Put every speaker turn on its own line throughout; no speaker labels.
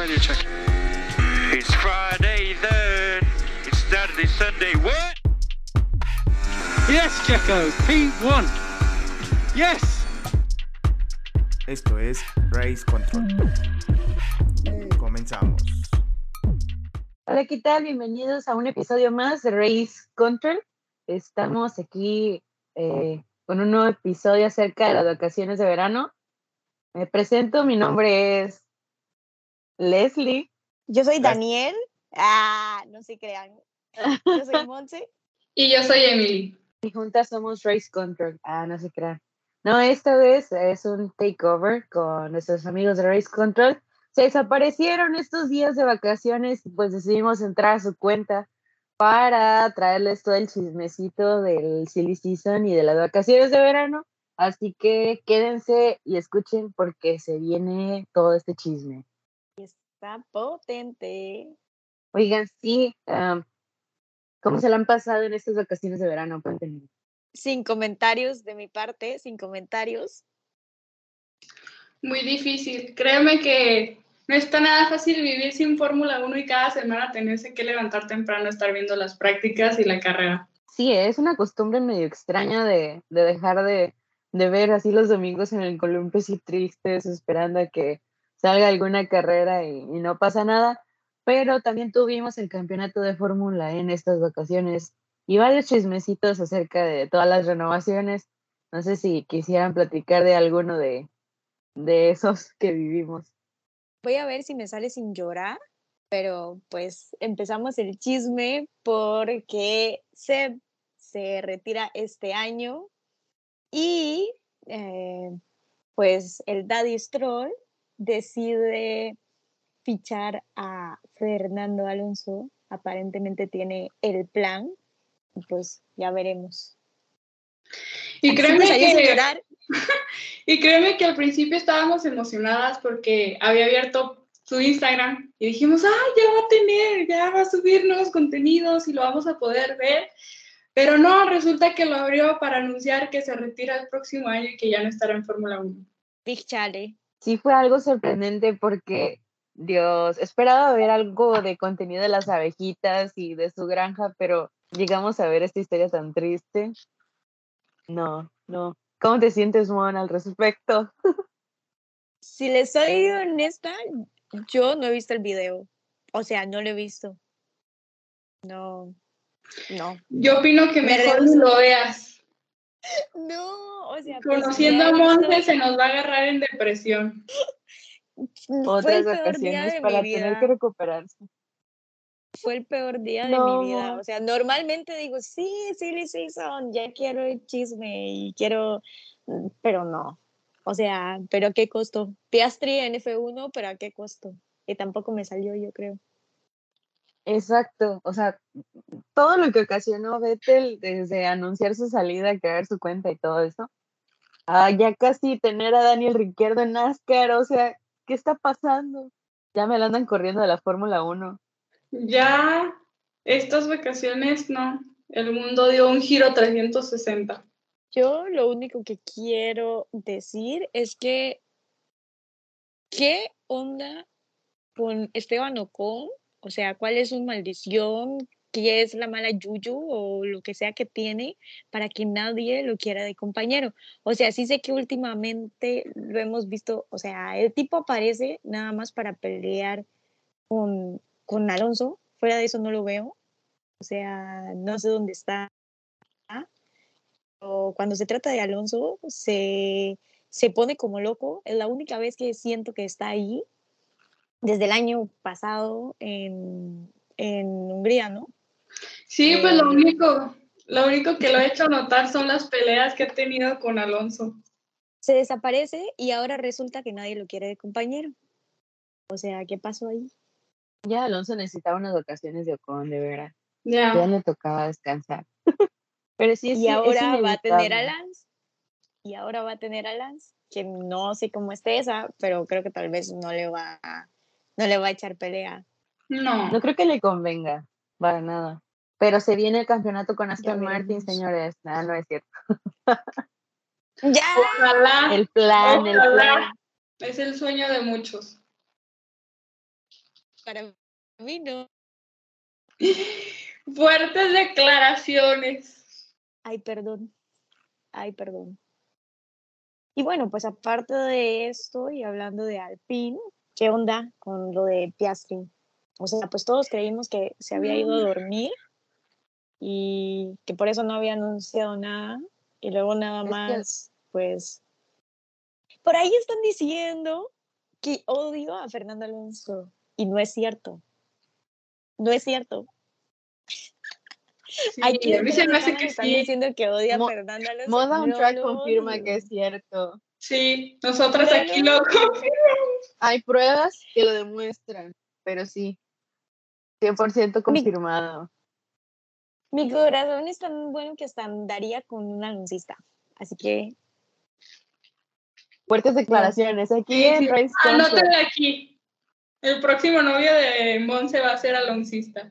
radio check. It's Friday then. It's Saturday, Sunday. What? Yes, Checo. P1. Yes.
Esto es Race Control. Comenzamos.
Hola, ¿qué tal? Bienvenidos a un episodio más de Race Control. Estamos aquí eh, con un nuevo episodio acerca de las vacaciones de verano. Me presento, mi nombre es Leslie.
Yo soy Daniel. Ah, no se crean. Yo soy Monse.
Y yo soy Emily.
Y juntas somos Race Control. Ah, no se crean. No, esta vez es un takeover con nuestros amigos de Race Control. Se desaparecieron estos días de vacaciones y pues decidimos entrar a su cuenta para traerles todo el chismecito del silly season y de las vacaciones de verano. Así que quédense y escuchen porque se viene todo este chisme.
Está potente.
Oigan, sí, ¿cómo se la han pasado en estas vacaciones de verano? Cuéntenme.
Sin comentarios de mi parte, sin comentarios.
Muy difícil. Créeme que no está nada fácil vivir sin Fórmula 1 y cada semana tenerse que levantar temprano, estar viendo las prácticas y la carrera.
Sí, es una costumbre medio extraña de, de dejar de, de ver así los domingos en el columpio así tristes, esperando a que salga alguna carrera y, y no pasa nada. Pero también tuvimos el campeonato de Fórmula en estas vacaciones y varios chismecitos acerca de todas las renovaciones. No sé si quisieran platicar de alguno de, de esos que vivimos.
Voy a ver si me sale sin llorar, pero pues empezamos el chisme porque se, se retira este año y eh, pues el Daddy Stroll decide fichar a Fernando Alonso. Aparentemente tiene el plan y pues ya veremos.
Y créeme que,
llorar.
y créeme que al principio estábamos emocionadas porque había abierto su Instagram y dijimos, ah, ya va a tener, ya va a subir nuevos contenidos y lo vamos a poder ver. Pero no, resulta que lo abrió para anunciar que se retira el próximo año y que ya no estará en Fórmula 1.
Big Chale.
Sí fue algo sorprendente porque, Dios, esperaba ver algo de contenido de las abejitas y de su granja, pero llegamos a ver esta historia tan triste. No, no. ¿Cómo te sientes, Mon, al respecto?
Si les soy honesta, yo no he visto el video. O sea, no lo he visto. No, no.
Yo opino que
Me
mejor ni lo veas.
No, o sea, pues,
Conociendo a Monte se nos va a agarrar en depresión.
fue
Otras
de
para
mi
tener que recuperarse.
Fue el peor día de mi vida. O sea, normalmente digo, sí, silly season, ya quiero el chisme y quiero, pero no. O sea, ¿pero a qué costo? Piastri en F1, pero ¿a qué costo? Y tampoco me salió, yo creo.
Exacto, o sea, todo lo que ocasionó Vettel desde anunciar su salida, crear su cuenta y todo eso, a ya casi tener a Daniel Ricciardo en NASCAR, o sea, ¿qué está pasando? Ya me la andan corriendo de la Fórmula 1.
Ya estas vacaciones, no. El mundo dio un giro 360.
Yo lo único que quiero decir es que, ¿qué onda con Esteban Ocon? O sea, ¿cuál es su maldición? ¿Qué es la mala yuyu o lo que sea que tiene para que nadie lo quiera de compañero? O sea, sí sé que últimamente lo hemos visto, o sea, el tipo aparece nada más para pelear con, con Alonso, fuera de eso no lo veo. O sea, no sé dónde está o cuando se trata de Alonso, se, se pone como loco. Es la única vez que siento que está ahí desde el año pasado en, en Hungría, ¿no?
Sí, pues lo
Eh,
único, lo único que lo he hecho notar son las peleas que ha tenido con Alonso.
Se desaparece y ahora resulta que nadie lo quiere de compañero. O sea, ¿qué pasó ahí?
Ya Alonso necesitaba unas vacaciones de Ocon, de veras.
Ya.
Ya le tocaba descansar. Pero sí, es,
y
es
ahora va a tener a. Lance. Y ahora va a tener a Lance, que no sé cómo esté esa, pero creo que tal vez no le va a, no le va a echar pelea.
No.
No creo que le convenga, para nada. Pero se viene el campeonato con Aston Martin, señores. Nada, no es cierto.
¡Ya!
Ojalá.
El plan, el
Ojalá.
plan.
Es el sueño de muchos.
Para mí no.
Fuertes declaraciones.
Ay, perdón. Ay, perdón. Y bueno, pues aparte de esto y hablando de Alpine, ¿qué onda con lo de Piastri? O sea, pues todos creímos que se había ido a dormir y que por eso no había anunciado nada. Y luego nada más, pues... Por ahí están diciendo que odio a Fernando Alonso. Y no es cierto. No es cierto.
Sí,
Aquí
a mí se me hace que
están
sí.
diciendo que odia
Mo-
a Fernando Alonso.
Moda on
No
Track
lo
confirma que es cierto.
Sí, nosotras
No,
aquí
no.
lo confirmamos.
Hay pruebas que lo demuestran, pero sí. 100% confirmado.
Mi corazón es tan bueno que hasta andaría con un anuncista. Así que
Fuertes declaraciones aquí
Sí,
en
sí.
Race Control.
Anótenle aquí. El próximo novio de Monse va a ser aloncista.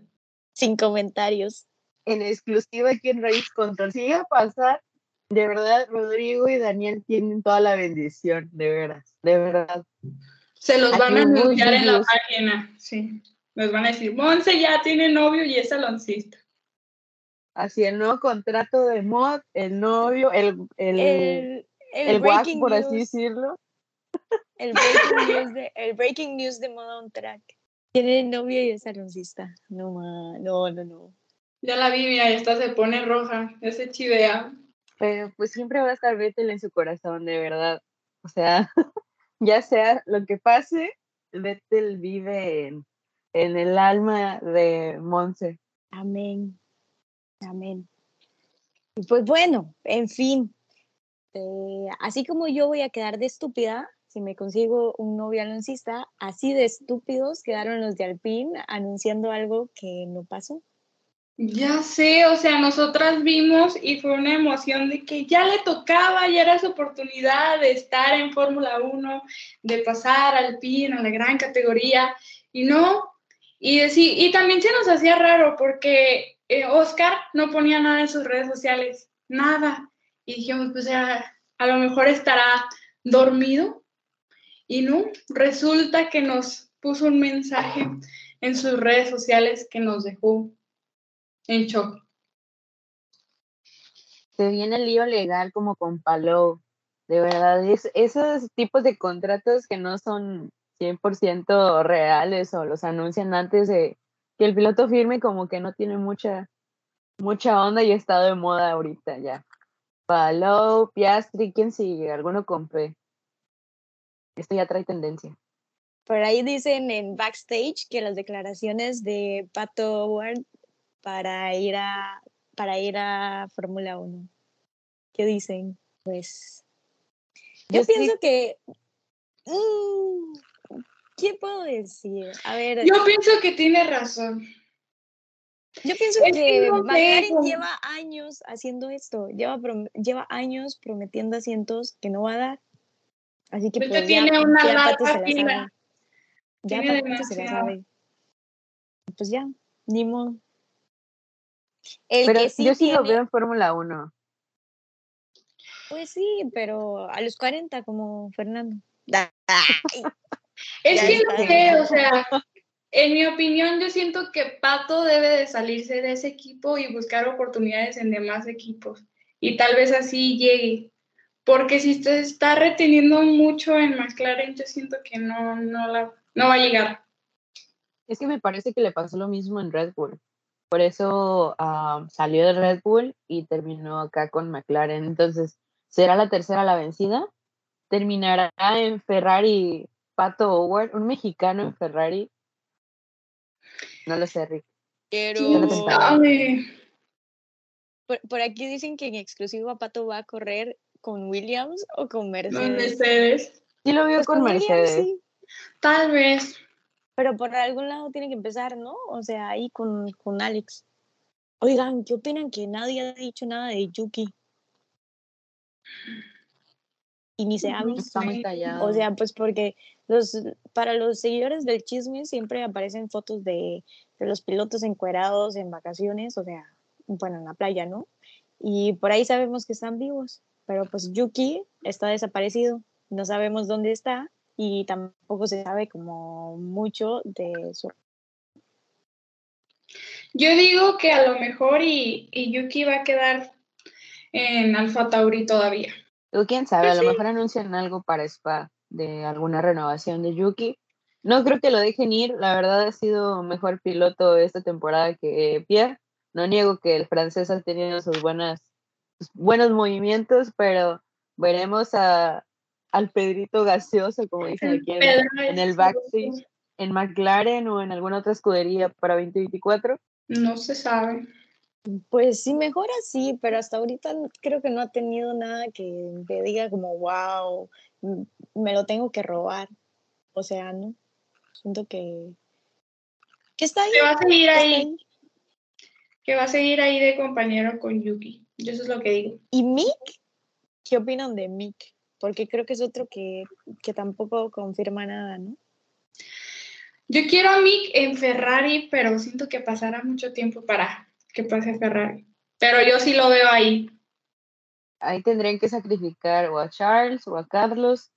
sin comentarios.
en exclusiva aquí en Race Control. Si llega a pasar, de verdad, Rodrigo y Daniel tienen toda la bendición, de veras, de verdad.
Se los van a anunciar en la página. Sí. Nos van a decir, Monse ya tiene novio y es aloncista.
Así el nuevo contrato de mod, el novio, el, el,
El, el,
el guac,
breaking
por
news,
así decirlo.
el breaking news de el breaking news de Moda on Track. Tiene novio y es anuncista. No, ma, no, no, no.
Ya la vi, mira, esta se pone roja. Ya se chivea.
Pero pues siempre va a estar Vettel en su corazón, de verdad. O sea, ya sea lo que pase, Vettel vive en, en el alma de Monse.
Amén. Amén. Y pues bueno, en fin. eh, así como yo voy a quedar de estúpida si me consigo un novio anuncista, así de estúpidos quedaron los de Alpine anunciando algo que no pasó.
Ya sé, o sea, nosotras vimos y fue una emoción de que ya le tocaba, ya era su oportunidad de estar en Fórmula 1, de pasar al PIN, a la gran categoría, y no, y, deci- y también se nos hacía raro porque eh, Oscar no ponía nada en sus redes sociales, nada, y dijimos, pues a, a lo mejor estará dormido, y no, resulta que nos puso un mensaje en sus redes sociales que nos dejó en shock.
Se viene el lío legal como con Palou. De verdad, es, esos tipos de contratos que no son 100% reales o los anuncian antes de que el piloto firme como que no tiene mucha mucha onda y ha estado de moda ahorita ya. Palou, Piastri, ¿quién sigue? Alguno con P. Esto ya trae tendencia.
Por ahí dicen en backstage que las declaraciones de Pato Howard para ir a para ir a Fórmula 1. ¿Qué dicen? Pues yo,
Yo sí-
pienso que mm, ¿qué puedo decir? A ver,
Yo pienso que tiene razón.
Yo pienso
Es que
McLaren lleva años haciendo esto, lleva, lleva años prometiendo asientos que no va a dar. Así que
Es que
pues ya,
tiene una
ya
larga
Pato se la sabe. Ya Pato se la sabe. Pues ya, ni modo. El
Pero
que sí
yo sí lo veo en Fórmula 1.
Pues sí, pero a los 40 como Fernando.
Es que no sé, o sea, en mi opinión, yo siento que Pato debe de salirse de ese equipo y buscar oportunidades en demás equipos. Y tal vez así llegue. Porque si se está reteniendo mucho en McLaren, yo siento que no, no, la, no va a llegar.
Es que me parece que le pasó lo mismo en Red Bull. Por eso ah, salió de Red Bull y terminó acá con McLaren. Entonces, ¿será la tercera la vencida? ¿Terminará en Ferrari Pato Howard, un mexicano en Ferrari? No lo sé, Rick.
Pero por, por aquí dicen que en exclusivo Pato va a correr con Williams o con Mercedes.
¿Dónde estés?
Sí lo veo
Pues
con Mercedes.
sí.
Tal vez.
Pero por algún lado tiene que empezar, ¿no? O sea, ahí con, con Alex. Oigan, ¿qué opinan que nadie ha dicho nada de Yuki? Y ni se ha
No
visto.
Está muy
Sí.
callado.
O sea, pues porque los, para los seguidores del chisme siempre aparecen fotos de, de los pilotos encuerados en vacaciones, o sea, bueno, en la playa, ¿no? Y por ahí sabemos que están vivos, pero pues Yuki está desaparecido, no sabemos dónde está y tampoco se sabe como mucho de su
Yo digo que a lo mejor y, y Yuki va a quedar en Alfa Tauri todavía.
O quién sabe,
Pues
a lo
sí.
mejor anuncian algo para Spa de alguna renovación de Yuki. No creo que lo dejen ir, la verdad ha sido mejor piloto esta temporada que Pierre. No niego que el francés ha tenido sus buenas sus buenos movimientos, pero veremos a, al Pedrito gaseoso, como dicen aquí en, en el backstage, en McLaren o en alguna otra escudería para 2024.
No se sabe.
Pues sí, mejor así, pero hasta ahorita creo que no ha tenido nada que me diga como, wow, m- me lo tengo que robar. O sea, ¿no? Siento que, que está ahí.
Que va a seguir ahí,
ahí.
que va a seguir ahí de compañero con Yuki. Yo eso es lo que digo.
¿Y Mick? ¿Qué opinan de Mick? Porque creo que es otro que, que tampoco confirma nada, ¿no?
Yo quiero a Mick en Ferrari, pero siento que pasará mucho tiempo para que pase a Ferrari. Pero yo sí lo veo ahí.
Ahí tendrían que sacrificar o a Charles o a Carlos,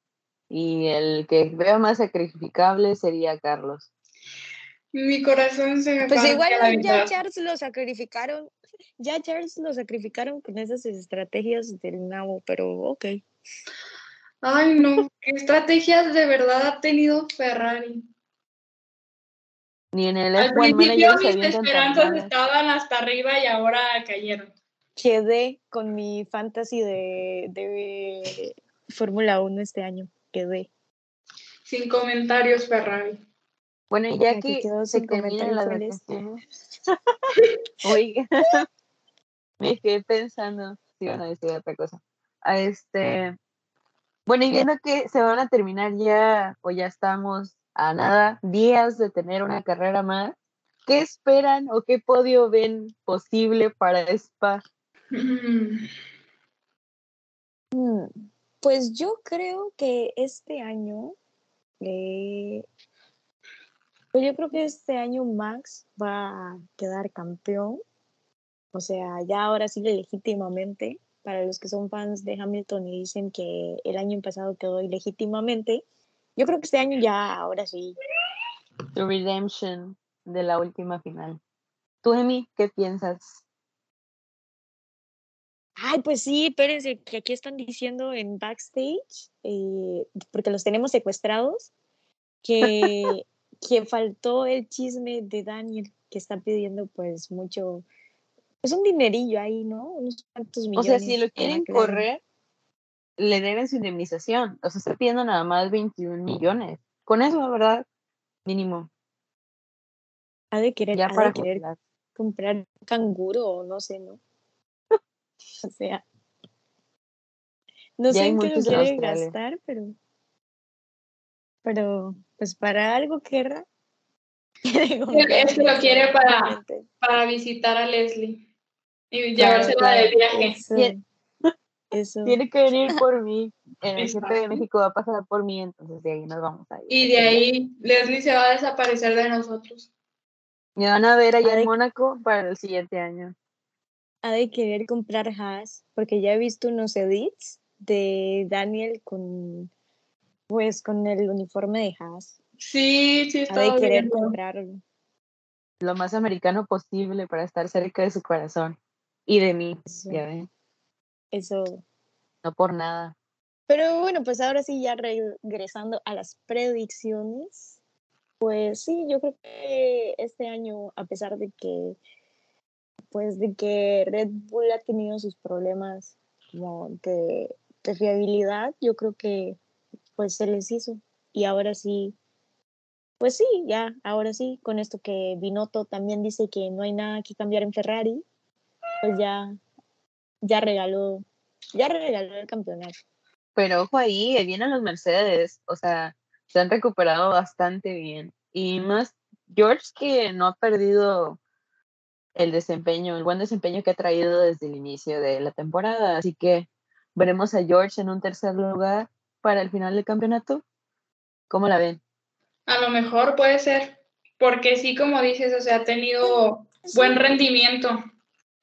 y el que veo más sacrificable sería Carlos.
Mi corazón se me
Pues igual ya. Charles lo sacrificaron, ya Charles lo sacrificaron con esas estrategias del nabo, pero ok.
Ay, no. ¿Qué estrategias de verdad ha tenido Ferrari?
Ni en el
Al
F1
principio mis esperanzas estaban hasta arriba y ahora cayeron.
Quedé con mi fantasy de, de Fórmula 1 este año, quedé.
Sin comentarios, Ferrari.
Bueno, y
Ya que
se terminan las vacaciones. Oiga, me quedé pensando si iban a decir otra cosa. A este, bueno, y viendo que se van a terminar ya, o ya estamos a nada, días de tener una carrera más, ¿qué esperan o qué podio ven posible para Spa?
Mm,
Pues yo creo que este año, eh, pues yo creo que este año Max va a quedar campeón. O sea, ya ahora sí legítimamente, para los que son fans de Hamilton y dicen que el año pasado quedó ilegítimamente, yo creo que este año ya, ahora sí.
The Redemption de la última final. Tú, Emi, ¿qué piensas?
Ay, pues sí, espérense, que aquí están diciendo en backstage, eh, porque los tenemos secuestrados, que, que faltó el chisme de Daniel, que está pidiendo pues mucho, pues un dinerillo ahí, ¿no? Unos cuantos
O
millones.
sea, si lo quieren correr, le deben su indemnización. O sea, está pidiendo nada más 21 millones. Con eso, la verdad, mínimo.
Ha de querer,
Ya
ha de
para
querer
jubilar.
comprar un canguro o no sé, ¿no? o sea, no
Ya
sé en qué lo quiere gastar, pero, pero pues para algo querrá.
Es que lo quiere para, para visitar a Leslie y llevársela
claro.
de viaje.
Eso.
Tiene que venir por mí. En el jefe de
Exacto.
México va a pasar por mí, entonces de ahí nos vamos a ir.
Y de ahí Leslie se va a desaparecer de nosotros.
Me van a ver allá en Mónaco para el siguiente año.
Ha de querer comprar Haas, porque ya he visto unos edits de Daniel con, pues, con el uniforme de Haas.
Sí, sí,
Ha de querer
viendo.
comprarlo.
Lo más americano posible para estar cerca de su corazón. Y de mí, ya ven.
eso.
No por nada.
Pero bueno, pues ahora sí, ya regresando a las predicciones, pues sí, yo creo que este año, a pesar de que, pues de que Red Bull ha tenido sus problemas como de, de fiabilidad, yo creo que pues se les hizo. Y ahora sí, pues sí, ya, ahora sí, con esto que Binotto también dice que no hay nada que cambiar en Ferrari, pues ya, ya regaló, ya regaló el campeonato.
Pero ojo ahí, ahí vienen los Mercedes. O sea, se han recuperado bastante bien. Y más George que no ha perdido el desempeño, el buen desempeño que ha traído desde el inicio de la temporada. Así que veremos a George en un tercer lugar para el final del campeonato. ¿Cómo la ven?
A lo mejor puede ser, porque sí, como dices, o sea, ha tenido buen rendimiento.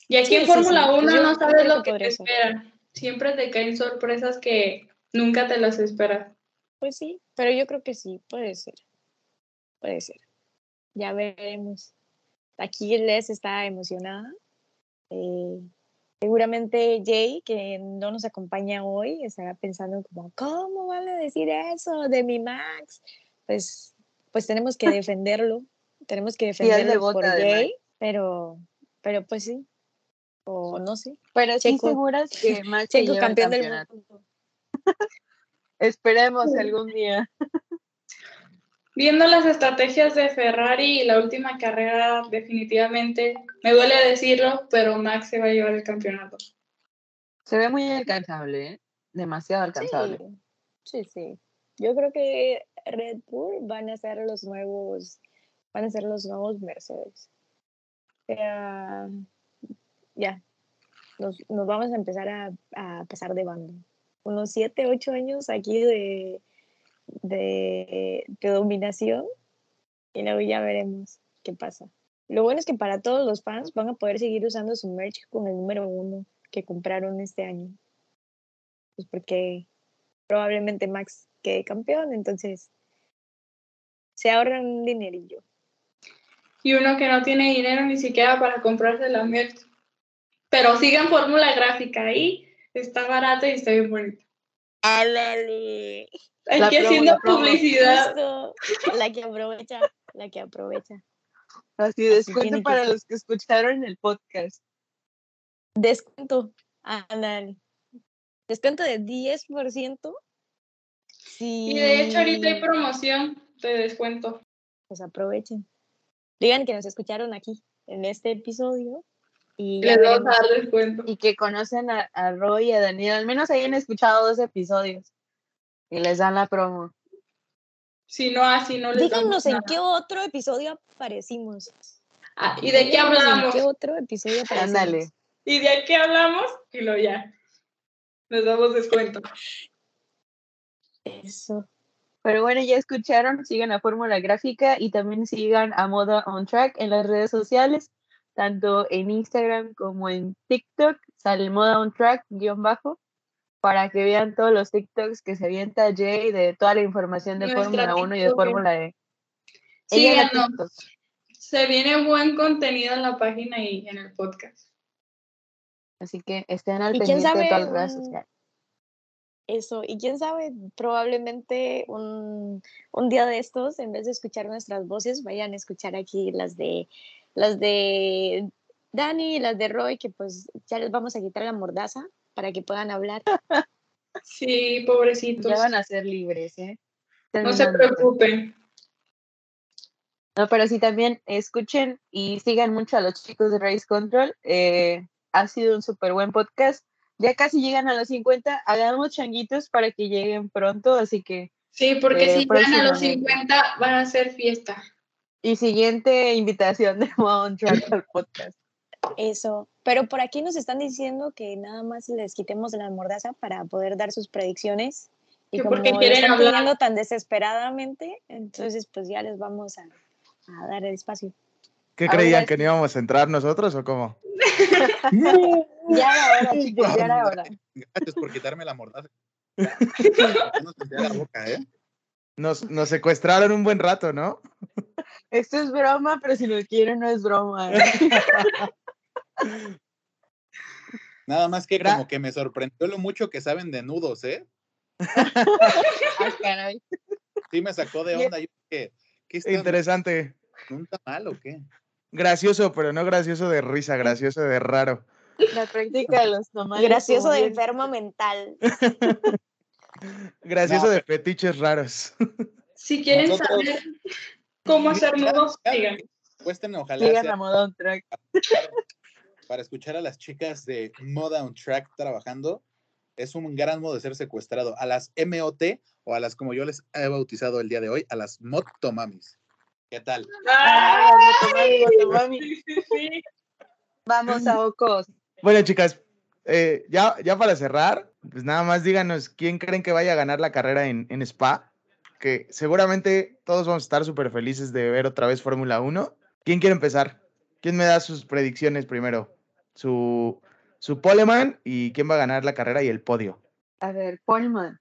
Y aquí
Sí,
en
sí,
Fórmula
sí.
1
Yo
no sabes lo que te espera. Siempre te caen sorpresas que nunca te las esperas.
Pues sí, pero yo creo que sí, puede ser. Puede ser. Ya veremos. aquí Les está emocionada. Eh, seguramente Jay, que no nos acompaña hoy, estará pensando como, ¿cómo van a decir eso de mi Max? Pues, pues tenemos que defenderlo, tenemos que defenderlo por
de
Jay, pero, pero pues sí, o no sé.
Pero sí
Checo.
seguras que Max se
Checo campeón del
campeonato.
mundo.
Esperemos algún día.
Viendo las estrategias de Ferrari y la última carrera, definitivamente, me duele decirlo, pero Max se va a llevar el campeonato.
Se ve muy alcanzable, ¿eh? Demasiado alcanzable.
Sí, sí, sí. Yo creo que Red Bull van a ser los nuevos, van a ser los nuevos Mercedes. O sea, ya, nos, nos vamos a empezar a, a pasar de bando. Unos siete, ocho años aquí de, de, de dominación y luego ya veremos qué pasa. Lo bueno es que para todos los fans van a poder seguir usando su merch con el número uno que compraron este año. Pues porque probablemente Max quede campeón, entonces se ahorran un dinerillo.
Y uno que no tiene dinero ni siquiera para comprarse la merch. Pero sigan Fórmula Gráfica ahí, está barato y está bien bonito.
¡Álale!
Hay
La
que
promo,
haciendo
la
publicidad.
Justo, la que aprovecha, la que aprovecha.
Así, descuento para los que escucharon el podcast.
Descuento, ándale. Descuento de 10%. Sí.
Y de hecho ahorita hay promoción de descuento.
Pues aprovechen. Digan que nos escucharon aquí, en este episodio. Y ya
Les vamos
veremos.
a dar descuento.
Y que conocen a, a Roy y a Daniel. Al menos hayan escuchado dos episodios. Y les dan la promo.
Si no, así no les
Díganos en
nada.
qué otro episodio aparecimos.
Ah, ¿Y de qué hablamos?
¿En qué otro episodio aparecimos?
Ándale.
¿Y de qué hablamos? Y lo ya. Les damos descuento.
Eso.
Pero bueno, ya escucharon, sigan a Fórmula Gráfica y también sigan a Moda on Track en las redes sociales, tanto en Instagram como en TikTok, sale Moda on Track guion bajo, para que vean todos los TikToks que se avienta Jay de toda la información de Fórmula 1 y de. Fórmula E. Ella era
Síganos.
TikTok,
Se viene buen contenido en la página y en el podcast.
así que estén al
¿Y quién
pendiente de todas las redes
un-
sociales.
Eso, y quién sabe, probablemente un, un día de estos, en vez de escuchar nuestras voces, vayan a escuchar aquí las de las de Dani y las de Roy, que pues ya les vamos a quitar la mordaza para que puedan hablar.
Sí, pobrecitos.
Ya van a ser libres, ¿eh?
No se preocupen.
No, pero sí también escuchen y sigan mucho a los chicos de Race Control. eh, ha sido un súper buen podcast. Ya casi llegan a los 50. Hagamos changuitos para que lleguen pronto. Así que,
Sí, porque
Eh,
si llegan a los
próximamente.
50 van a hacer fiesta.
Y siguiente invitación de Moon Track al podcast.
Eso. Pero por aquí nos están diciendo que nada más les quitemos la mordaza para poder dar sus predicciones. Y como
porque quieren
están
hablar.
pidiendo tan desesperadamente, entonces pues ya les vamos a, a dar el espacio.
¿Qué creían que no íbamos a entrar nosotros o cómo?
Ya era hora, chicos, ya era hora.
Gracias por quitarme la mordaza. Ya no sentía la boca, ¿eh?
Nos, nos secuestraron un buen rato, ¿no?
Esto es broma, pero si lo quieren, no es broma. ¿eh?
Nada más que
Gra-
como que me sorprendió lo mucho que saben de nudos, ¿eh? Sí me sacó de onda. Yo dije, ¿qué está
Interesante.
¿Un tamal o qué?
Gracioso, pero no gracioso de risa, gracioso de raro.
La práctica de los tamales.
Gracioso de enfermo mental.
Gracioso
No,
de fetiches raros.
Si quieren
Nosotros-
saber cómo hacer nudos.
Cuesten, ojalá
a Moda on Track.
para escuchar a las chicas de Moda on Track trabajando. Es un gran modo de ser secuestrado. A las MOT o a las, como yo les he bautizado el día de hoy, a las Motomamis. ¿Qué tal?
Ah, Motomami, Motomami.
Sí, sí, sí.
Vamos a Ocos.
Bueno, chicas, eh, ya, ya para cerrar, pues nada más díganos quién creen que vaya a ganar la carrera en, en Spa, que seguramente todos vamos a estar súper felices de ver otra vez Fórmula 1. ¿Quién quiere empezar? ¿Quién me da sus predicciones primero? Su, su poleman y quién va a ganar la carrera y el podio.
A ver, Polman.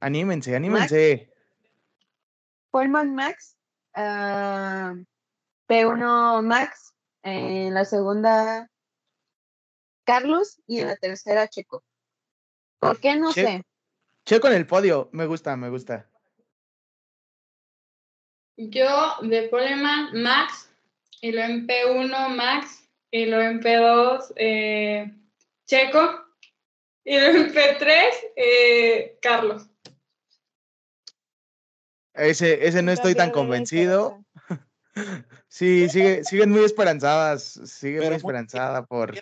Anímense, anímense.
Polman Max. ah, P1 Max. En la segunda, Carlos. Y en la tercera, Checo. ¿Por qué? No
Che-
sé.
Checo en el podio. Me gusta, me gusta.
Yo de Poleman, Max, y luego en P1, Max, y luego en P2, eh, Checo, y luego en P3, eh, Carlos.
Ese, ese no estoy tan convencido. Sí, sigue, siguen muy esperanzadas. Sigue
Pero
muy esperanzada por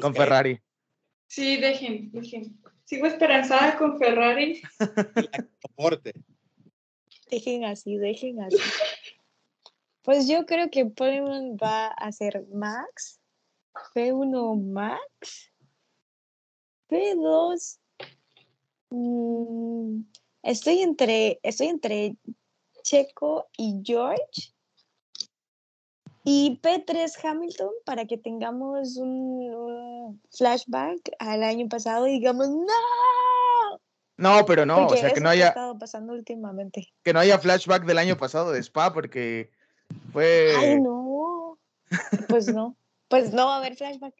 con Ferrari.
Sí, dejen, dejen. Sigo esperanzada con Ferrari.
soporte.
Dejen así, dejen así. Pues yo creo que Poleman va a ser Max, P1 Max, P2. mm, estoy entre, estoy entre Checo y George. Y P3 Hamilton para que tengamos un, un flashback al año pasado y digamos, ¡No!
No, pero no, o sea, que no
ha
haya,
estado pasando últimamente.
que no haya flashback del año pasado de Spa, porque fue.
Ay, no. Pues no. Pues no va a haber flashback.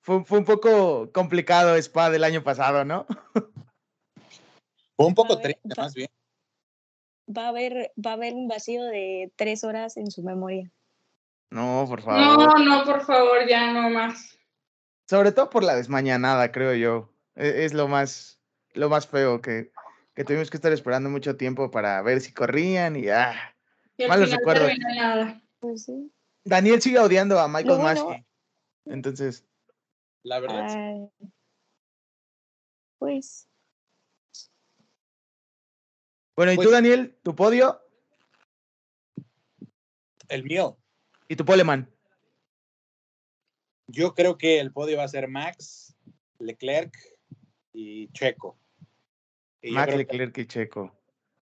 Fue, fue un poco complicado Spa del año pasado, ¿no?
Fue un poco triste,
va-
más bien.
Va a haber, va a haber un vacío de tres horas en su memoria.
No, por favor.
No, no, por favor, ya no más.
Sobre todo por la desmañanada, creo yo. E- Es, lo más, lo más feo que, que tuvimos que estar esperando mucho tiempo para ver si corrían y ah.
Y
Malos recuerdos.
Pues sí.
Daniel sigue odiando a Michael Maskey. Entonces,
La verdad.
Ay. Pues.
bueno, ¿y tú,
Pues-
Daniel? ¿Tu podio?
El mío.
¿Y tu poleman?
Yo creo que el podio va a ser Max, Leclerc y Checo. Y
Max
que-
Leclerc y Checo.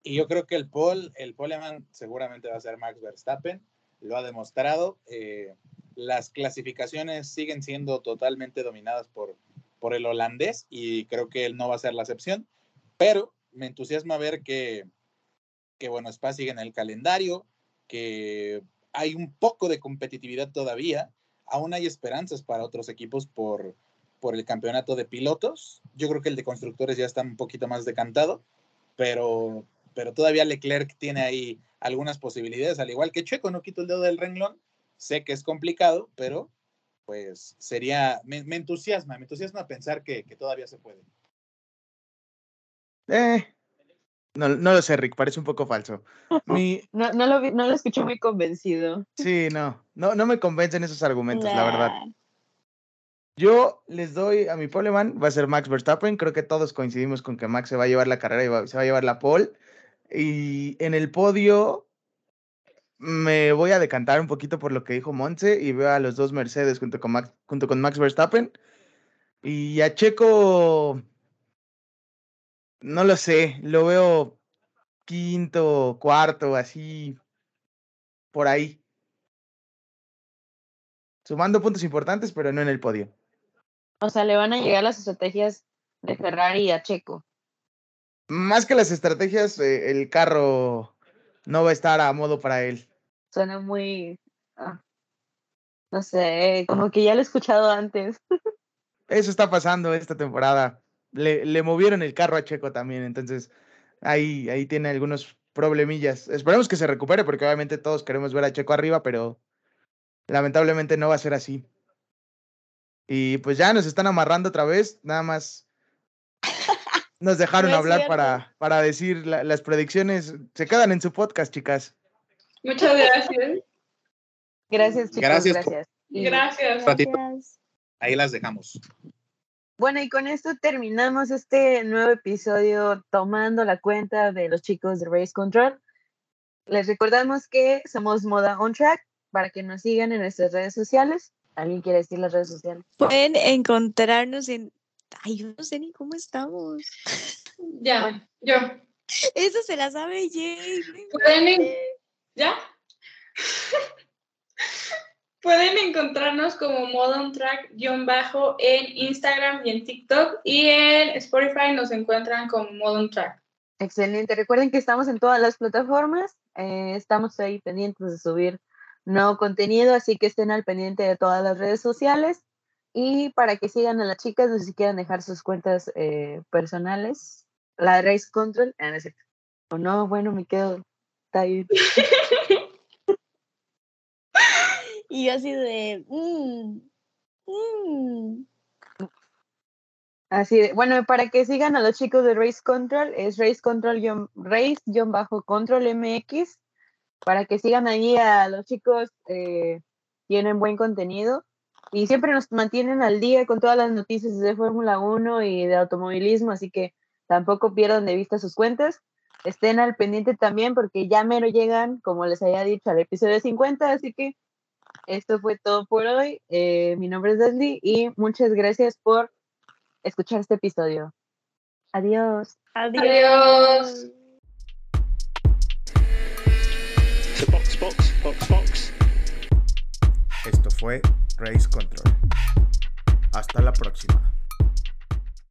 Y yo creo que el pole, el poleman seguramente va a ser Max Verstappen, lo ha demostrado. eh, las clasificaciones siguen siendo totalmente dominadas por, por el holandés y creo que él no va a ser la excepción, pero me entusiasma ver que, que bueno, Spa sigue en el calendario, que hay un poco de competitividad todavía, aún hay esperanzas para otros equipos por, por el campeonato de pilotos. Yo creo que el de constructores ya está un poquito más decantado, pero pero todavía Leclerc tiene ahí algunas posibilidades, al igual que Checo, no quito el dedo del renglón, sé que es complicado, pero pues sería, me, me entusiasma, me entusiasma pensar que, que todavía se puede.
Eh, no, no lo sé, Rick, parece un poco falso. Mi,
No, no, lo, vi- no lo escuché muy convencido.
sí, no, no, no me convencen esos argumentos, la verdad. Yo les doy a mi poleman, va a ser Max Verstappen. Creo que todos coincidimos con que Max se va a llevar la carrera y se va a llevar la pole. Y en el podio me voy a decantar un poquito por lo que dijo Monse y veo a los dos Mercedes junto con Max, junto con Max Verstappen. Y a Checo, no lo sé, lo veo quinto, cuarto, así, por ahí. Sumando puntos importantes, pero no en el podio.
O sea, le van a llegar las estrategias de Ferrari a Checo.
Más que las estrategias, eh, el carro no va a estar a modo para él.
Suena muy. ah, no sé, como que ya lo he escuchado antes.
Eso está pasando esta temporada. Le, le movieron el carro a Checo también, entonces ahí, ahí tiene algunos problemillas. Esperemos que se recupere porque obviamente todos queremos ver a Checo arriba, pero lamentablemente no va a ser así. Y pues ya nos están amarrando otra vez, nada más nos dejaron
No
hablar para, para decir la- las predicciones. Se quedan en su podcast, chicas.
Muchas gracias.
Gracias, chicos.
Gracias
Gracias.
Gracias.
Gracias.
Ahí las dejamos.
Bueno, y con esto terminamos este nuevo episodio tomando la cuenta de los chicos de Race Control. Les recordamos que somos Moda On Track para que nos sigan en nuestras redes sociales. ¿Alguien quiere decir las redes sociales?
Pueden encontrarnos en. Ay, yo no sé ni cómo estamos.
Ya, yo.
Eso se la sabe Jay.
Pueden en- ¿Ya? Pueden encontrarnos como Modern Track-bajo en Instagram y en TikTok y en Spotify nos encuentran como Modern Track.
Excelente. Recuerden que estamos en todas las plataformas. eh, estamos ahí pendientes de subir nuevo contenido, así que estén al pendiente de todas las redes sociales. Y para que sigan a las chicas, no sé si quieren dejar sus cuentas eh, personales. La de Race Control, ah, no. O no, bueno, me quedo. Está bien.
Y yo así de. mm, mm.
Así de, bueno, para que sigan a los chicos de Race Control, es Race Control guión- Race guion bajo Control MX. Para que sigan ahí a los chicos, eh, tienen buen contenido y siempre nos mantienen al día con todas las noticias de Fórmula 1 y de automovilismo, así que tampoco pierdan de vista sus cuentas. Estén al pendiente también porque ya mero llegan, como les había dicho, al episodio 50, así que esto fue todo por hoy. Eh, mi nombre es Leslie y muchas gracias por escuchar este episodio. Adiós.
Adiós.
Adiós.
Box, box, box, box.
Esto fue Race Control. Hasta la próxima.